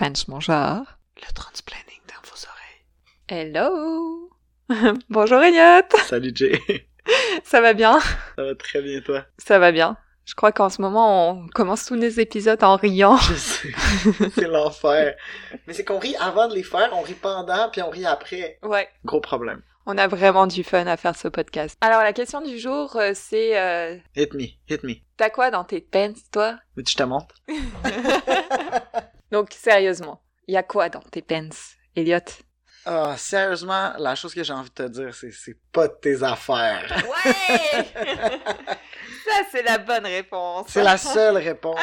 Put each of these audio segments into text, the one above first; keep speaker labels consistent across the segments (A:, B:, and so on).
A: French, bonjour.
B: Le transplaining dans vos oreilles.
A: Hello! bonjour Elliot!
B: Salut Jay.
A: Ça va bien?
B: Ça va très bien toi?
A: Ça va bien. Je crois qu'en ce moment, on commence tous les épisodes en riant.
B: Je sais. c'est l'enfer. Mais c'est qu'on rit avant de les faire, on rit pendant, puis on rit après.
A: Ouais.
B: Gros problème.
A: On a vraiment du fun à faire ce podcast. Alors, la question du jour, euh, c'est... euh,
B: Hit me, hit me.
A: T'as quoi dans tes pants, toi?
B: Mais tu te montres?
A: Donc, sérieusement, il y a quoi dans tes pants, Elliot?
B: Ah, sérieusement, la chose que j'ai envie de te dire, c'est c'est pas de tes affaires.
A: Ouais! Ça, c'est la bonne réponse.
B: C'est la seule réponse.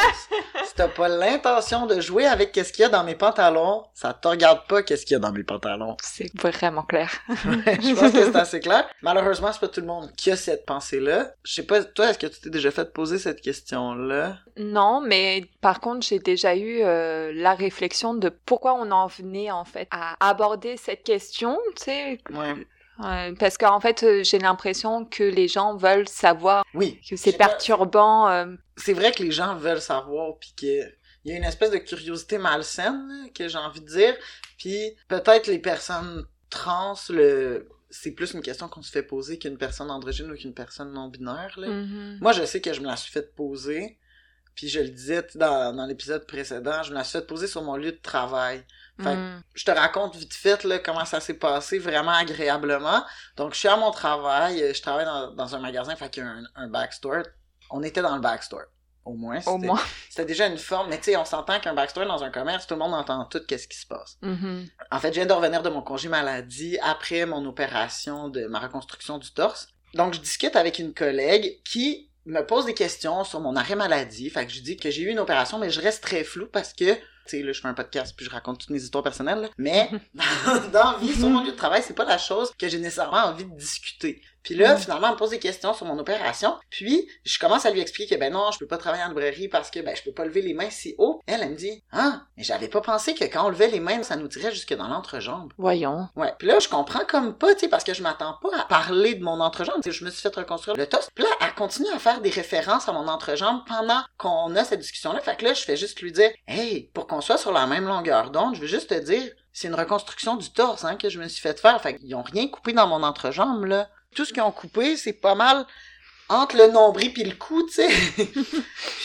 B: si t'as pas l'intention de jouer avec qu'est-ce qu'il y a dans mes pantalons, ça te regarde pas qu'est-ce qu'il y a dans mes pantalons.
A: C'est vraiment clair.
B: je pense que c'est assez clair. Malheureusement, c'est pas tout le monde qui a cette pensée-là. Je sais pas, toi, est-ce que tu t'es déjà fait poser cette question-là?
A: Non, mais par contre, j'ai déjà eu euh, la réflexion de pourquoi on en venait en fait à aborder cette question, tu sais,
B: Ouais.
A: Euh, parce qu'en fait, euh, j'ai l'impression que les gens veulent savoir
B: Oui.
A: que c'est perturbant. euh,
B: C'est vrai que les gens veulent savoir, puis que il y a une espèce de curiosité malsaine là, que j'ai envie de dire. Puis peut-être les personnes trans, le c'est plus une question qu'on se fait poser qu'une personne androgyne ou qu'une personne non binaire. Là.
A: mhm.
B: Moi, je sais que je me la suis fait poser. Puis je le disais dans, dans l'épisode précédent, je me la suis fait poser sur mon lieu de travail. Fait que
A: Mm.
B: je te raconte vite fait là, comment ça s'est passé vraiment agréablement. Donc, je suis à mon travail, euh, je travaille dans, dans un magasin, fait qu'il y a un, un backstore. On était dans le backstore. Au moins,
A: Au moins.
B: c'était déjà une forme. Mais tu sais, on s'entend qu'un backstore dans un commerce, tout le monde entend tout qu'est-ce qui se passe.
A: Mhm.
B: En fait, je viens de revenir de mon congé maladie après mon opération de ma reconstruction du torse. Donc, je discute avec une collègue qui me pose des questions sur mon arrêt maladie. Fait que je dis que j'ai eu une opération, mais je reste très flou parce que, je fais un podcast puis je raconte toutes mes histoires personnelles. Mais, dans la vie, sur mon lieu de travail, c'est pas la chose que j'ai nécessairement envie de discuter. Puis là, finalement, elle me pose des questions sur mon opération. Puis, je commence à lui expliquer que, ben non, je peux pas travailler en librairie parce que, ben, je peux pas lever les mains si haut. Elle, elle me dit, ah, mais j'avais pas pensé que quand on levait les mains, ça nous tirait jusque dans l'entrejambe.
A: Voyons.
B: Ouais. Puis là, je comprends comme pas, tu sais, parce que je m'attends pas à parler de mon entrejambe. Tu sais, je me suis fait reconstruire le torse. Puis là, elle continue à faire des références à mon entrejambe pendant qu'on a cette discussion-là. Fait que là, je fais juste lui dire, hey, pour qu'on soit sur la même longueur d'onde, je veux juste te dire, c'est une reconstruction du torse, hein, que je me suis fait faire. Fait qu'ils ont rien coupé dans mon entrejambe, là. Tout ce qu'ils ont coupé, c'est pas mal entre le nombril puis le cou, tu sais.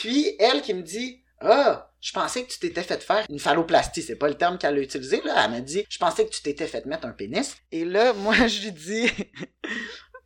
B: puis, elle qui me dit, ah, je pensais que tu t'étais fait faire une phalloplastie. C'est pas le terme qu'elle a utilisé, là. Elle m'a dit, je pensais que tu t'étais fait mettre un pénis. Et là, moi, je lui dis,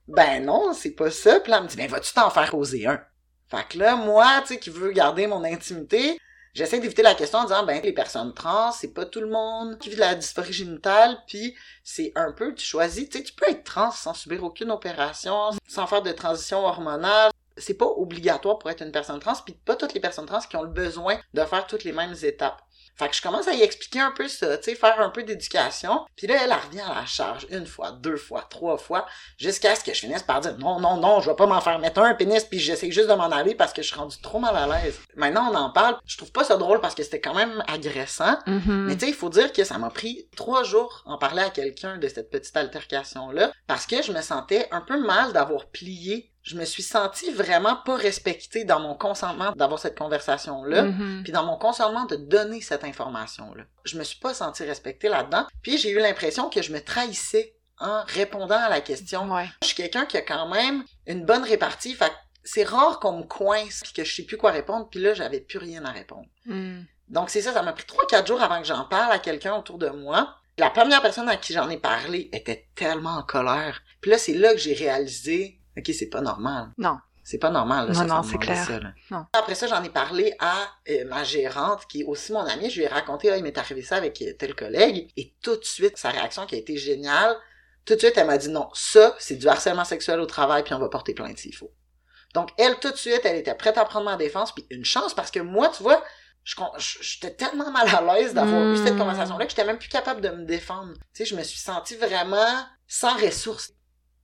B: ben non, c'est pas ça. Puis là, elle me dit, ben vas-tu t'en faire oser un? Fait que là, moi, tu sais, qui veux garder mon intimité, j'essaie d'éviter la question en disant, ben, les personnes trans, c'est pas tout le monde qui vit de la dysphorie génitale, puis c'est un peu, tu choisis, tu sais, tu peux être trans sans subir aucune opération, sans faire de transition hormonale. C'est pas obligatoire pour être une personne trans, puis pas toutes les personnes trans qui ont le besoin de faire toutes les mêmes étapes. Fait que je commence à y expliquer un peu ça, tu sais, faire un peu d'éducation. Puis là, elle, elle revient à la charge une fois, deux fois, trois fois, jusqu'à ce que je finisse par dire non, non, non, je vais pas m'en faire mettre un pénis, puis j'essaie juste de m'en aller parce que je suis rendu trop mal à l'aise. Maintenant, on en parle. Je trouve pas ça drôle parce que c'était quand même agressant.
A: Mhm.
B: Mais tu sais, il faut dire que ça m'a pris trois jours en parler à quelqu'un de cette petite altercation-là, parce que je me sentais un peu mal d'avoir plié. Je me suis sentie vraiment pas respectée dans mon consentement d'avoir cette conversation-là,
A: Mhm.
B: puis dans mon consentement de donner cette information-là. Je me suis pas sentie respectée là-dedans, puis j'ai eu l'impression que je me trahissais en répondant à la question.
A: Ouais.
B: Je suis quelqu'un qui a quand même une bonne répartie, fait que c'est rare qu'on me coince puis que je sais plus quoi répondre, puis là j'avais plus rien à répondre.
A: Mm.
B: Donc c'est ça, ça m'a pris 3-4 jours avant que j'en parle à quelqu'un autour de moi. La première personne à qui j'en ai parlé était tellement en colère. Puis là, c'est là que j'ai réalisé, ok, c'est pas normal.
A: Non.
B: C'est pas normal, là,
A: Non,
B: ça,
A: non, c'est clair.
B: ça, là.
A: Non.
B: Après ça, j'en ai parlé à euh, ma gérante, qui est aussi mon amie. Je lui ai raconté, ah, il m'est arrivé ça avec euh, tel collègue. Et tout de suite, sa réaction qui a été géniale, tout de suite, elle m'a dit non, ça, c'est du harcèlement sexuel au travail, puis on va porter plainte s'il faut. Donc, elle, tout de suite, elle était prête à prendre ma défense, puis une chance, parce que moi, tu vois, j'étais tellement mal à l'aise d'avoir eu cette
A: Mm.
B: conversation-là que j'étais même plus capable de me défendre. Tu sais, je me suis sentie vraiment sans ressources.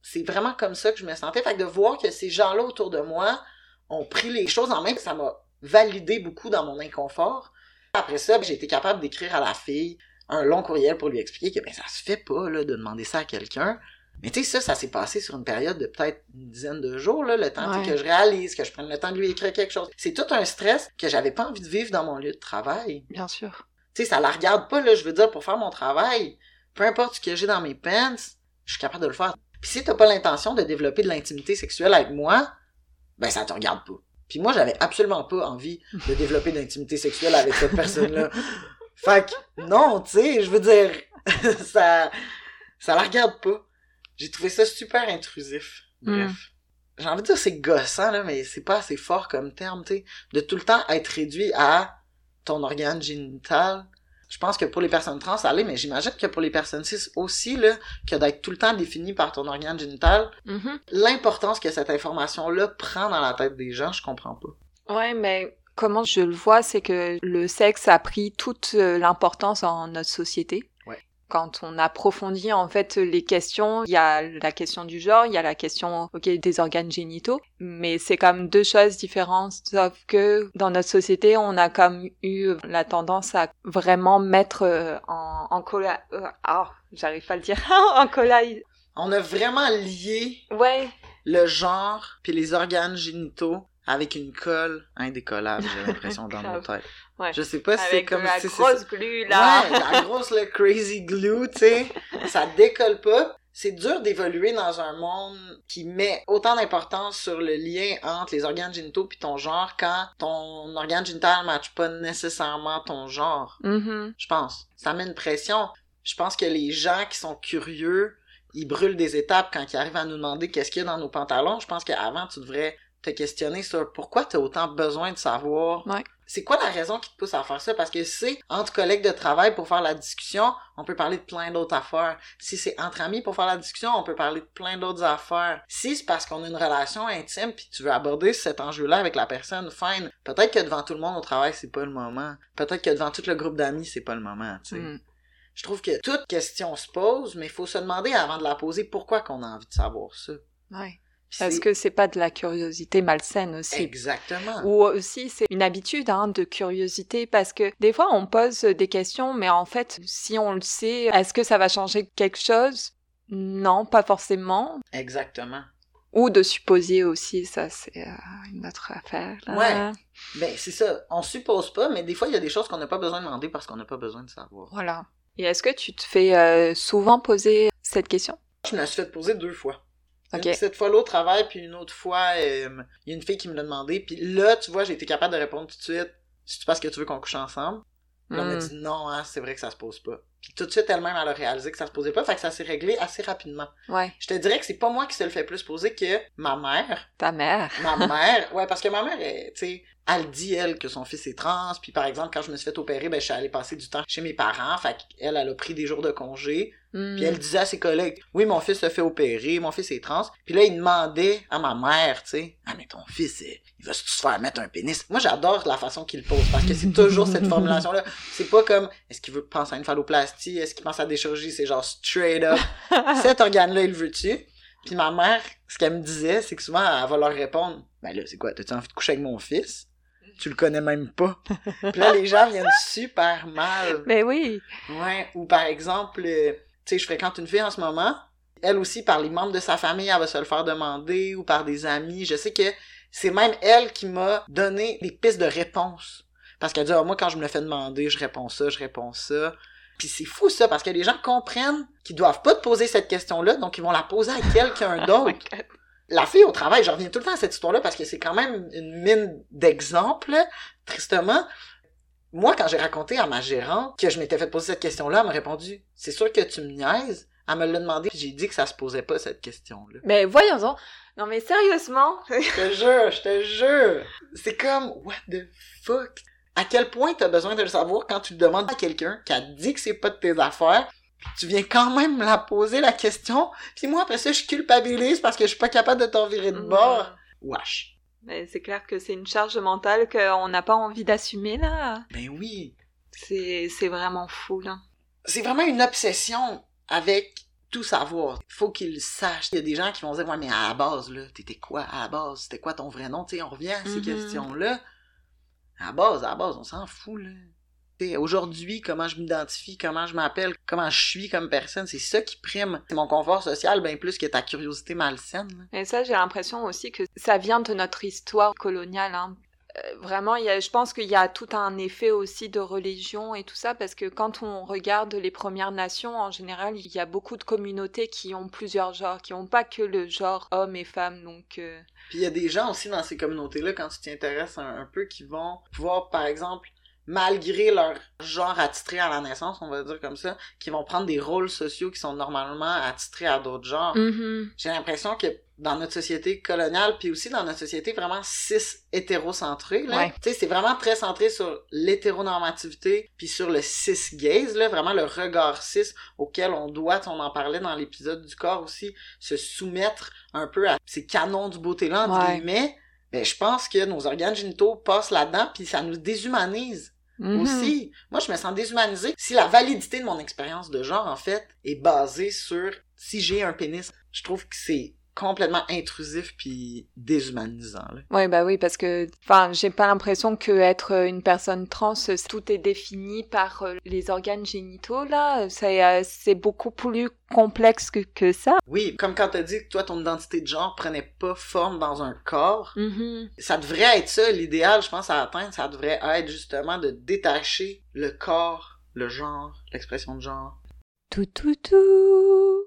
B: C'est vraiment comme ça que je me sentais. Fait que de voir que ces gens-là autour de moi ont pris les choses en main, ça m'a validé beaucoup dans mon inconfort. Après ça, ben, j'ai été capable d'écrire à la fille un long courriel pour lui expliquer que ben ça se fait pas là de demander ça à quelqu'un. Mais tu sais, ça, ça s'est passé sur une période de peut-être une dizaine de jours, là, le temps
A: Ouais.
B: que je réalise, que je prenne le temps de lui écrire quelque chose. C'est tout un stress que j'avais pas envie de vivre dans mon lieu de travail.
A: Bien sûr.
B: Tu sais, ça la regarde pas, là, je veux dire, pour faire mon travail. Peu importe ce que j'ai dans mes pants, je suis capable de le faire. Puis si t'as pas l'intention de développer de l'intimité sexuelle avec moi, ben ça te regarde pas. Puis moi, j'avais absolument pas envie de développer de l'intimité sexuelle avec cette personne-là. fait que, non, tu sais, je veux dire, ça, ça la regarde pas. J'ai trouvé ça super intrusif. Bref.
A: Mm.
B: J'ai envie de dire c'est gossant, là, mais c'est pas assez fort comme terme, tu sais. De tout le temps être réduit à ton organe génital. Je pense que pour les personnes trans, ça allait, mais j'imagine que pour les personnes cis aussi, là, que d'être tout le temps défini par ton organe génital,
A: Mhm.
B: l'importance que cette information-là prend dans la tête des gens, je comprends pas.
A: Ouais, mais comment je le vois, c'est que le sexe a pris toute euh, l'importance dans notre société. Quand on approfondit en fait les questions, il y a la question du genre, il y a la question ok des organes génitaux, mais c'est comme deux choses différentes. Sauf que dans notre société, on a comme eu la tendance à vraiment mettre euh, en, en colla, euh, ah, j'arrive pas à le dire, en colla.
B: On a vraiment lié
A: Ouais,
B: le genre puis les organes génitaux avec une colle indécollable, j'ai l'impression dans nos têtes.
A: Ouais.
B: Je sais pas si c'est comme
A: la
B: si c'est
A: grosse glue là.
B: Ouais, la grosse le crazy glue, tu sais, ça décolle pas. C'est dur d'évoluer dans un monde qui met autant d'importance sur le lien entre les organes génitaux puis ton genre quand ton organe génital matche pas nécessairement ton genre.
A: Mhm.
B: Je pense. Ça met une pression. Je pense que les gens qui sont curieux, ils brûlent des étapes quand ils arrivent à nous demander qu'est-ce qu'il y a dans nos pantalons. Je pense qu'avant, tu devrais te questionner sur pourquoi tu as autant besoin de savoir.
A: Ouais.
B: C'est quoi la raison qui te pousse à faire ça? Parce que c'est entre collègues de travail pour faire la discussion, on peut parler de plein d'autres affaires. Si c'est entre amis pour faire la discussion, on peut parler de plein d'autres affaires. Si c'est parce qu'on a une relation intime puis tu veux aborder cet enjeu-là avec la personne, fine. Peut-être que devant tout le monde au travail, c'est pas le moment. Peut-être que devant tout le groupe d'amis, c'est pas le moment, tu sais.
A: Mm.
B: Je trouve que toute question se pose, mais il faut se demander avant de la poser pourquoi qu'on a envie de savoir ça.
A: Ouais.
B: C'est-
A: que c'est pas de la curiosité malsaine aussi.
B: Exactement.
A: Ou aussi c'est une habitude hein, de curiosité parce que des fois on pose des questions mais en fait si on le sait est-ce que ça va changer quelque chose? Non, pas forcément.
B: Exactement.
A: Ou de supposer aussi, ça c'est euh, une autre affaire. Là.
B: Ouais. Ben, c'est ça. On suppose pas, mais des fois, il y a des choses qu'on n'a pas besoin de demander parce qu'on n'a pas besoin de savoir.
A: Voilà. Et est-ce que tu te fais euh, souvent poser cette question?
B: Je me la suis fait poser deux fois.
A: Ok.
B: Une- Cette fois-là au travail, puis une autre fois, euh, il y a une fille qui me l'a demandé, puis là, tu vois, j'ai été capable de répondre tout de suite. C'est parce que tu veux qu'on couche ensemble? Puis là, on m'a
A: Hmm.
B: dit non, hein, c'est vrai que ça se pose pas. Puis tout de suite, elle-même, elle a réalisé que ça se posait pas, fait que ça s'est réglé assez rapidement.
A: Ouais,
B: Je te dirais que c'est pas moi qui se le fait plus poser que ma mère.
A: ta mère.
B: Ma mère, ouais, parce que ma mère, tu sais, elle dit, elle, que son fils est trans, puis par exemple, quand je me suis fait opérer, ben, je suis allée passer du temps chez mes parents, fait qu'elle, elle a pris des jours de congé,
A: Hmm.
B: puis elle disait à ses collègues, oui, mon fils se fait opérer, mon fils est trans, puis là, il demandait à ma mère, tu sais, ah, mais ton fils, il va se faire mettre un pénis. Moi, j'adore la façon qu'il pose, parce que c'est toujours cette formulation-là. C'est pas comme, est-ce qu'il veut penser à une phalloplastie, est-ce qu'il pense à des chirurgies, c'est genre straight up, cet organe-là, il veut-tu? Puis ma mère, ce qu'elle me disait, c'est que souvent, elle va leur répondre, ben là, c'est quoi, t'as-tu envie de coucher avec mon fils? Tu le connais même pas. Puis là, les gens viennent super mal.
A: Mais oui.
B: Ouais, ou par exemple, euh, tu sais, je fréquente une fille en ce moment. Elle aussi, par les membres de sa famille, elle va se le faire demander, ou par des amis. Je sais que c'est même elle qui m'a donné des pistes de réponse. Parce qu'elle dit, Ah, moi, quand je me le fais demander, je réponds ça, je réponds ça. Puis c'est fou ça, parce que les gens comprennent qu'ils doivent pas te poser cette question-là, donc ils vont la poser à quelqu'un d'autre. La fille au travail, je reviens tout le temps à cette histoire-là parce que c'est quand même une mine d'exemples, tristement. Moi, quand j'ai raconté à ma gérante que je m'étais fait poser cette question-là, elle m'a répondu C'est sûr que tu me niaises. Elle me l'a demandé, j'ai dit que ça se posait pas cette question-là.
A: Mais voyons-en. Non mais sérieusement?
B: Je te jure, je te jure. C'est comme What the fuck? À quel point t'as besoin de le savoir quand tu le demandes à quelqu'un qui a dit que c'est pas de tes affaires, puis tu viens quand même la poser la question, puis moi après ça je culpabilise parce que je suis pas capable de t'en virer de bord. Wesh.
A: Mais c'est clair que c'est une charge mentale qu'on n'a pas envie d'assumer là.
B: Ben oui.
A: C'est c'est vraiment fou là.
B: c'est vraiment une obsession avec tout savoir. Faut qu'ils le sachent. Il y a des gens qui vont dire, ouais, mais à la base, là, t'étais quoi à la base? C'était quoi ton vrai nom? Tu sais, on revient à ces
A: Mhm.
B: questions-là. À base, à base, on s'en fout, là. Aujourd'hui, comment je m'identifie, comment je m'appelle, comment je suis comme personne, c'est ça qui prime. C'est mon confort social bien plus que ta curiosité malsaine.
A: Et ça, j'ai l'impression aussi que ça vient de notre histoire coloniale. Hein. Euh, vraiment, il y a, je pense qu'il y a tout un effet aussi de religion et tout ça, parce que quand on regarde les Premières Nations, en général, il y a beaucoup de communautés qui ont plusieurs genres, qui n'ont pas que le genre homme et femme, donc... euh,
B: Puis il y a des gens aussi dans ces communautés-là, quand tu t'y intéresses un, un peu, qui vont pouvoir, par exemple, malgré leur genre attitré à la naissance, on va dire comme ça, qui vont prendre des rôles sociaux qui sont normalement attitrés à d'autres genres.
A: mhm.
B: J'ai l'impression que dans notre société coloniale, puis aussi dans notre société vraiment cis hétérocentrée, là,
A: Ouais.
B: tu sais, c'est vraiment très centré sur l'hétéronormativité, puis sur le cis gaze, là, vraiment le regard cis auquel on doit, on en parlait dans l'épisode du corps aussi, se soumettre un peu à ces canons du beauté-là, entre
A: Ouais.
B: guillemets. Ben, je pense que nos organes génitaux passent là-dedans, puis ça nous déshumanise
A: Mhm.
B: aussi. Moi, je me sens déshumanisée si la validité de mon expérience de genre, en fait, est basée sur si j'ai un pénis. Je trouve que c'est complètement intrusif puis déshumanisant. Là.
A: Ouais, bah oui, parce que, enfin, j'ai pas l'impression que être euh, une personne trans, euh, tout est défini par euh, les organes génitaux, là. C'est, c'est beaucoup plus complexe que, que ça.
B: Oui, comme quand t'as dit que toi, ton identité de genre prenait pas forme dans un corps,
A: Mhm.
B: ça devrait être ça, l'idéal, je pense, à atteindre, ça devrait être justement de détacher le corps, le genre, l'expression de genre.
A: Tout, tout, tout.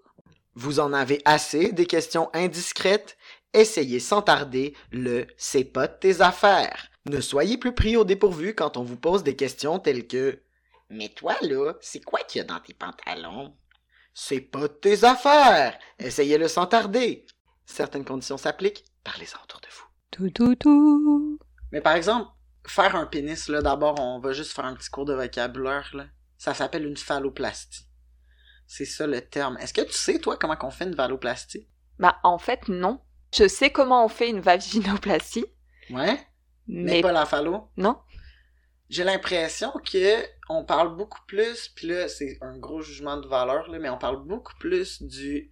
B: Vous en avez assez des questions indiscrètes? Essayez sans tarder le C'est pas de tes affaires. Ne soyez plus pris au dépourvu quand on vous pose des questions telles que Mais toi là, c'est quoi qu'il y a dans tes pantalons? C'est pas de tes affaires! Essayez-le sans tarder. Certaines conditions s'appliquent, parlez-en autour de vous.
A: Tout, tout, tout.
B: Mais par exemple, faire un pénis, là, d'abord, on va juste faire un petit cours de vocabulaire, là. Ça s'appelle une phalloplastie. C'est ça le terme. Est-ce que tu sais, toi, comment qu'on fait une phalloplastie?
A: Bah, en fait, non. Je sais comment on fait une vaginoplastie,
B: Ouais? Mais,
A: mais
B: pas la phallo?
A: non.
B: J'ai l'impression que on parle beaucoup plus, puis là, c'est un gros jugement de valeur, là, mais on parle beaucoup plus du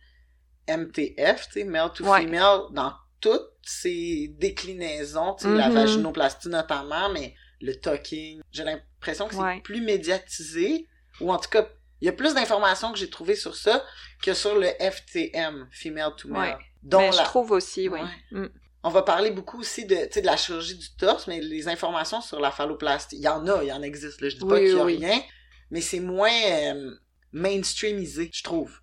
B: MTF, tu sais, male to
A: Ouais.
B: female, dans toutes ses déclinaisons, tu sais, la
A: Mhm.
B: vaginoplastie notamment, mais le talking. J'ai l'impression que c'est
A: Ouais.
B: plus médiatisé, ou en tout cas, il y a plus d'informations que j'ai trouvées sur ça que sur le FTM, female to male.
A: Ouais. mais
B: la-
A: je trouve aussi, oui.
B: Ouais.
A: Mm.
B: on va parler beaucoup aussi de, de la chirurgie du torse, mais les informations sur la phalloplastie, il y en a, il y en existe, là, je dis pas qu'il y a
A: oui.
B: rien, mais c'est moins euh, mainstreamisé, je trouve.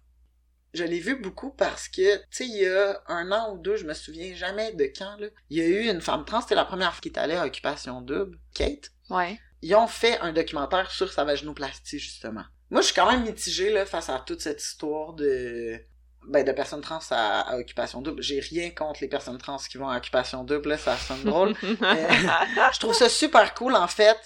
B: Je l'ai vu beaucoup parce que, tu sais, il y a un an ou deux, je me souviens jamais de quand, là, il y a eu une femme trans, c'était la première fois qui est allée à Occupation Double, Kate,
A: Ouais.
B: ils ont fait un documentaire sur sa vaginoplastie, justement. Moi, je suis quand même mitigée, là, face à toute cette histoire de... Ben, de personnes trans à, à Occupation Double. J'ai rien contre les personnes trans qui vont à Occupation Double, là, ça sonne drôle. je trouve ça super cool, en fait,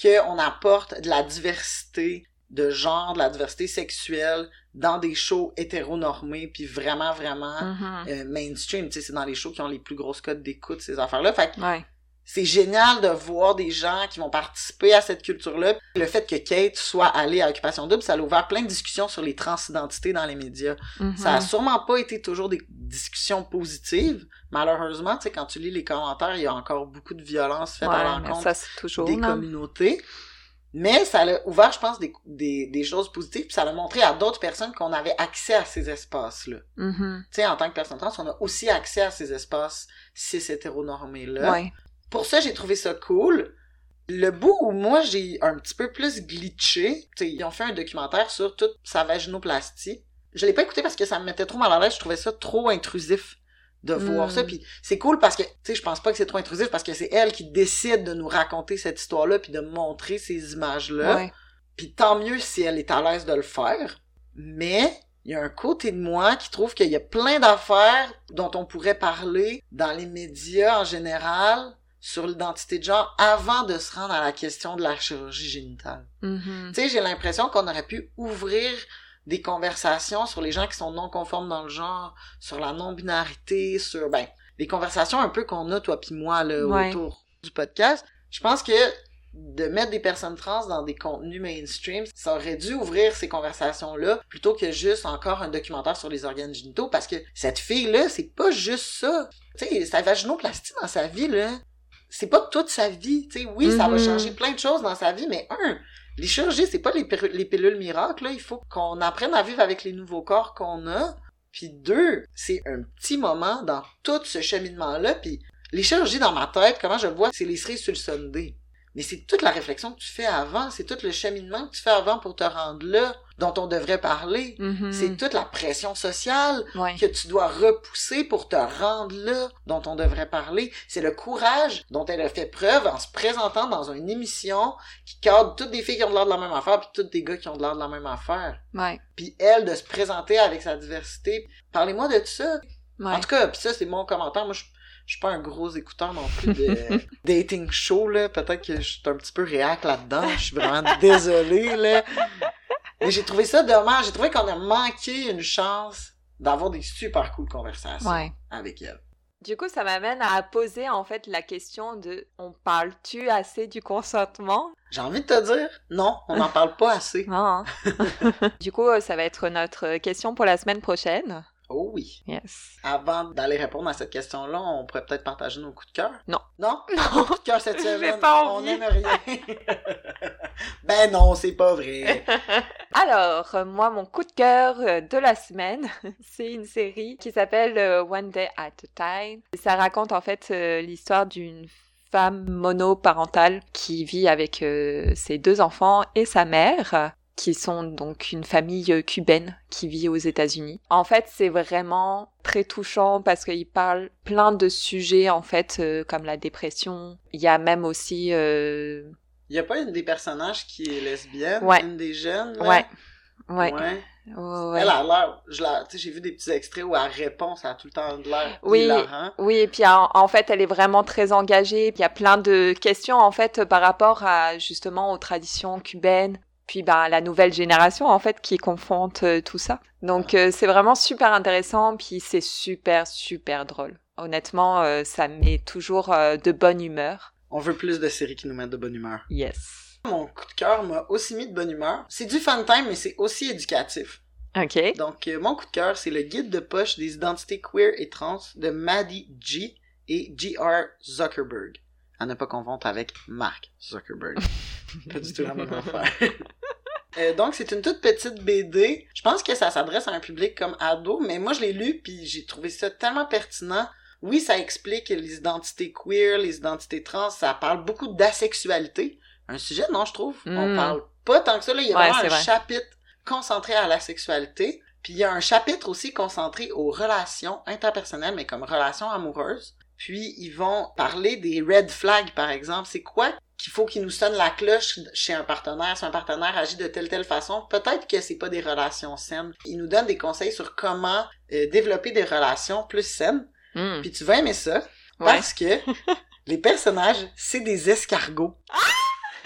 B: qu'on apporte de la diversité de genre, de la diversité sexuelle dans des shows hétéronormés, puis vraiment, vraiment
A: Mhm.
B: euh, mainstream. Tu sais, c'est dans les shows qui ont les plus grosses codes d'écoute, ces affaires-là. Fait que
A: Ouais.
B: C'est génial de voir des gens qui vont participer à cette culture-là. Le fait que Kate soit allée à Occupation Double, ça a ouvert plein de discussions sur les transidentités dans les médias.
A: Mhm.
B: Ça a sûrement pas été toujours des discussions positives. Malheureusement, tu sais, quand tu lis les commentaires, il y a encore beaucoup de violence faite à
A: Ouais,
B: l'encontre des communautés. Mais ça a ouvert, je pense, des, des, des choses positives, puis ça a montré à d'autres personnes qu'on avait accès à ces espaces-là.
A: Mhm.
B: Tu sais, en tant que personne trans, on a aussi accès à ces espaces cis hétéronormés-là.
A: Ouais.
B: Pour ça, j'ai trouvé ça cool. Le bout où moi, j'ai un petit peu plus glitché, ils ont fait un documentaire sur toute sa vaginoplastie. Je l'ai pas écouté parce que ça me mettait trop mal à l'aise, je trouvais ça trop intrusif de voir
A: Mm.
B: ça. Puis c'est cool parce que, tu sais, je pense pas que c'est trop intrusif parce que c'est elle qui décide de nous raconter cette histoire-là puis de montrer ces images-là.
A: Ouais.
B: Puis tant mieux si elle est à l'aise de le faire. Mais il y a un côté de moi qui trouve qu'il y a plein d'affaires dont on pourrait parler dans les médias en général sur l'identité de genre avant de se rendre à la question de la chirurgie génitale.
A: Mhm.
B: Tu sais, j'ai l'impression qu'on aurait pu ouvrir des conversations sur les gens qui sont non conformes dans le genre, sur la non-binarité, sur, ben, les conversations un peu qu'on a, toi puis moi, là,
A: Ouais.
B: autour du podcast. Je pense que de mettre des personnes trans dans des contenus mainstream, ça aurait dû ouvrir ces conversations-là plutôt que juste encore un documentaire sur les organes génitaux parce que cette fille-là, c'est pas juste ça. Tu sais, sa vaginoplastie dans sa vie, là, c'est pas toute sa vie. Tu sais, oui, ça va
A: Mhm.
B: changer plein de choses dans sa vie, mais un, les chirurgies, c'est pas les, les pilules miracles, là. Il faut qu'on apprenne à vivre avec les nouveaux corps qu'on a. Puis deux, c'est un petit moment dans tout ce cheminement-là. Puis Les chirurgies dans ma tête, comment je vois, c'est les cerises sur le Sunday. Mais c'est toute la réflexion que tu fais avant, c'est tout le cheminement que tu fais avant pour te rendre là, dont on devrait parler.
A: Mhm.
B: C'est toute la pression sociale
A: Ouais.
B: que tu dois repousser pour te rendre là, dont on devrait parler. C'est le courage dont elle a fait preuve en se présentant dans une émission qui cadre toutes des filles qui ont de l'air de la même affaire, puis toutes des gars qui ont de l'air de la même affaire.
A: Ouais.
B: Puis elle, de se présenter avec sa diversité. Parlez-moi de ça.
A: Ouais.
B: En tout cas, puis ça, c'est mon commentaire. Moi, je je suis pas un gros écouteur non plus de dating show, là. Peut-être que je suis un petit peu réac là-dedans. Je suis vraiment désolé, là. Mais j'ai trouvé ça dommage. J'ai trouvé qu'on a manqué une chance d'avoir des super cool conversations
A: Ouais.
B: avec elle.
A: Du coup, ça m'amène à poser en fait la question de on parle-tu assez du consentement?
B: J'ai envie de te dire, non, on n'en parle pas assez.
A: Non. hein? du coup, euh, ça va être notre question pour la semaine prochaine.
B: Oh oui.
A: Yes.
B: Avant d'aller répondre à cette question-là, on pourrait peut-être partager nos coups de cœur?
A: Non.
B: Non? Nos coups de cœur cette semaine.
A: pas
B: on n'aime rien. ben non, c'est pas vrai.
A: Alors, euh, moi, mon coup de cœur euh, de la semaine, c'est une série qui s'appelle euh, One Day at a Time. Ça raconte en fait l'histoire d'une femme monoparentale qui vit avec euh, ses deux enfants et sa mère qui sont donc une famille euh, cubaine qui vit aux États-Unis. En fait, c'est vraiment très touchant parce qu'il parle plein de sujets en fait euh, comme la dépression. Il y a même aussi euh,
B: Il y a pas une des personnages qui est lesbienne,
A: Ouais.
B: une des jeunes, là?
A: ouais ouais,
B: Ouais.
A: ouais, ouais.
B: Elle a l'air, je la, tu sais, j'ai vu des petits extraits où elle répond, ça a tout le temps de l'air
A: Oui.
B: hilarant.
A: Oui, et puis en, en fait, elle est vraiment très engagée. Puis il y a plein de questions en fait par rapport à justement aux traditions cubaines. Puis ben la nouvelle génération en fait qui confronte euh, tout ça. Donc euh, c'est vraiment super intéressant. Puis c'est super super drôle. Honnêtement, euh, ça met toujours de bonne humeur.
B: On veut plus de séries qui nous mettent de bonne humeur.
A: Yes.
B: Mon coup de cœur m'a aussi mis de bonne humeur. C'est du fun time, mais c'est aussi éducatif.
A: Ok.
B: Donc, mon coup de cœur, c'est le guide de poche des identités queer et trans de Maddie G et G.R. Zuckerberg. À ne pas confondre avec Mark Zuckerberg. pas du tout la même affaire. Euh, donc, c'est une toute petite BD. Je pense que ça s'adresse à un public comme ado, mais moi, je l'ai lu puis j'ai trouvé ça tellement pertinent. Oui, ça explique les identités queer, les identités trans, ça parle beaucoup d'asexualité. Un sujet, non, je trouve? On
A: Mm.
B: parle pas tant que ça. Là, il y a
A: Ouais,
B: vraiment un
A: vrai.
B: chapitre concentré à la sexualité. Puis il y a un chapitre aussi concentré aux relations interpersonnelles, mais comme relations amoureuses. Puis ils vont parler des red flags, par exemple. C'est quoi qu'il faut qu'il nous sonne la cloche chez un partenaire? Si un partenaire agit de telle telle façon, peut-être que c'est pas des relations saines. Ils nous donnent des conseils sur comment euh, développer des relations plus saines.
A: Hmm.
B: Puis tu vas aimer ça
A: Ouais.
B: parce que les personnages, c'est des escargots.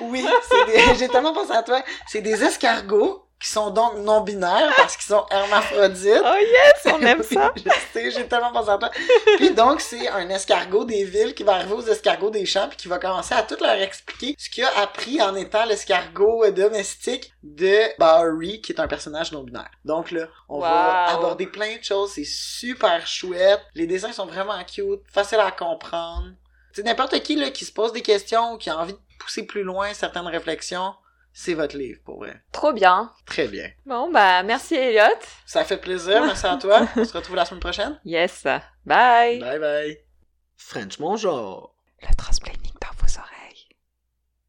B: Oui, c'est des... j'ai tellement pensé à toi. C'est des escargots qui sont donc non-binaires parce qu'ils sont hermaphrodites.
A: Oh yes, on aime ça.
B: Je sais, j'ai tellement pensé à toi. Puis donc, c'est un escargot des villes qui va arriver aux escargots des champs puis qui va commencer à tout leur expliquer ce qu'il a appris en étant l'escargot domestique de Barry, qui est un personnage non-binaire. Donc là, on va aborder plein de choses, c'est super chouette. Les dessins sont vraiment cute, faciles à comprendre. C'est n'importe qui là, qui se pose des questions ou qui a envie de pousser plus loin certaines réflexions, c'est votre livre, pour vrai.
A: Trop bien.
B: Très bien.
A: Bon bah merci Elliot.
B: Ça fait plaisir, merci à toi. On se retrouve la semaine prochaine.
A: Yes. Bye.
B: Bye bye. French, bonjour.
A: Le transplaining.